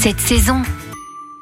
Cette saison,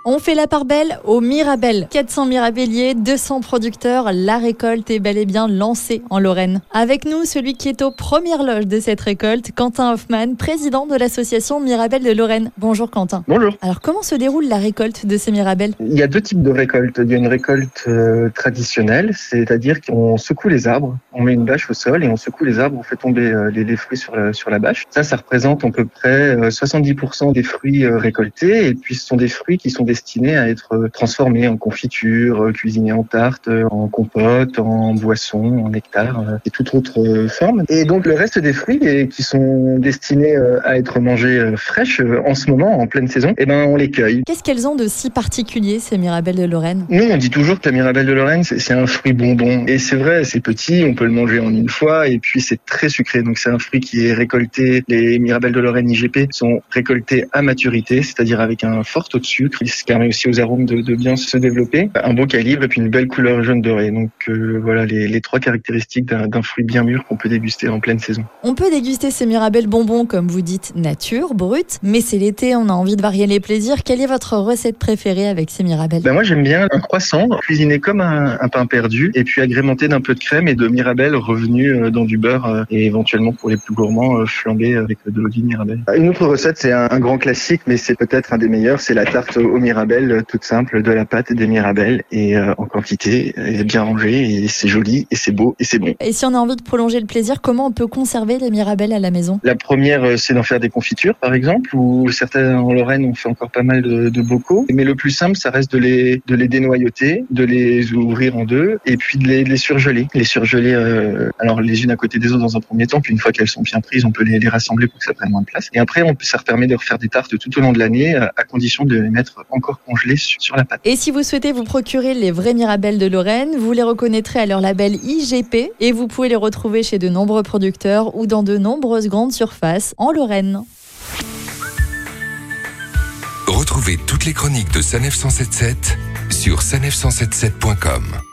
On fait la part belle au Mirabel. 400 mirabelliers, 200 producteurs. La récolte est bel et bien lancée en Lorraine. Avec nous, celui qui est aux premières loges de cette récolte, Quentin Hoffman, président de l'association Mirabel de Lorraine. Bonjour Quentin. Bonjour. Alors comment se déroule la récolte de ces mirabelles Il y a deux types de récoltes. Il y a une récolte euh, traditionnelle, c'est-à-dire qu'on secoue les arbres, on met une bâche au sol et on secoue les arbres, on fait tomber euh, les, les fruits sur la, sur la bâche. Ça, ça représente à peu près euh, 70% des fruits euh, récoltés et puis ce sont des fruits qui sont destinés à être euh, transformés en confiture, euh, cuisinés en tarte, euh, en compote, en boisson, en nectar et toute autre forme. Et donc le reste des fruits et qui sont destinés à être mangés fraîches en ce moment, en pleine saison, eh ben on les cueille. Qu'est-ce qu'elles ont de si particulier, ces mirabelles de Lorraine? Nous, on dit toujours que la Mirabelle de Lorraine, c'est un fruit bonbon. Et c'est vrai, c'est petit, on peut le manger en une fois, et puis c'est très sucré. Donc c'est un fruit qui est récolté. Les Mirabelles de Lorraine IGP sont récoltés à maturité, c'est-à-dire avec un fort taux de sucre, ce permet aussi aux arômes de, de bien se développer. Un beau calibre et puis une belle couleur jaune doré. Donc euh, voilà les, les trois caractéristiques d'un fruit bien mûr qu'on peut déguster en pleine saison. On peut déguster ces mirabelles bonbons, comme vous dites, nature, brut, mais c'est l'été, on a envie de varier les plaisirs. Quelle est votre recette préférée avec ces mirabelles Ben moi j'aime bien un croissant cuisiné comme un, un pain perdu et puis agrémenté d'un peu de crème et de mirabelle revenu euh, dans du beurre euh, et éventuellement pour les plus gourmands euh, flambé avec de l'eau de mirabelle. Une autre recette c'est un, un grand classique mais c'est peut-être un des meilleurs, c'est la tarte aux mirabelles euh, toute simple de la pâte et des mirabelles et euh, en quantité et bien rangée et c'est joli et c'est beau et c'est bon. Et si on a envie de prolonger le plaisir, comment on peut conserver les mirabelles à la maison? La première, euh, c'est d'en faire des confitures, par exemple, ou certains en Lorraine, on fait encore pas mal de, de bocaux. Mais le plus simple, ça reste de les, de les dénoyauter, de les ouvrir en deux, et puis de les, de les surgeler. Les surgeler, euh, alors les unes à côté des autres dans un premier temps, puis une fois qu'elles sont bien prises, on peut les, les rassembler pour que ça prenne moins de place. Et après, on, ça permet de refaire des tartes tout au long de l'année, à, à condition de les mettre encore congelées sur, sur la pâte. Et si vous souhaitez vous procurer les vrais mirabelles de Lorraine, vous les reconnaîtrez à leur label IGP et vous pouvez les retrouver chez de nombreux producteurs ou dans de nombreuses grandes surfaces en Lorraine. Retrouvez toutes les chroniques de Sanef 177 sur sanef177.com.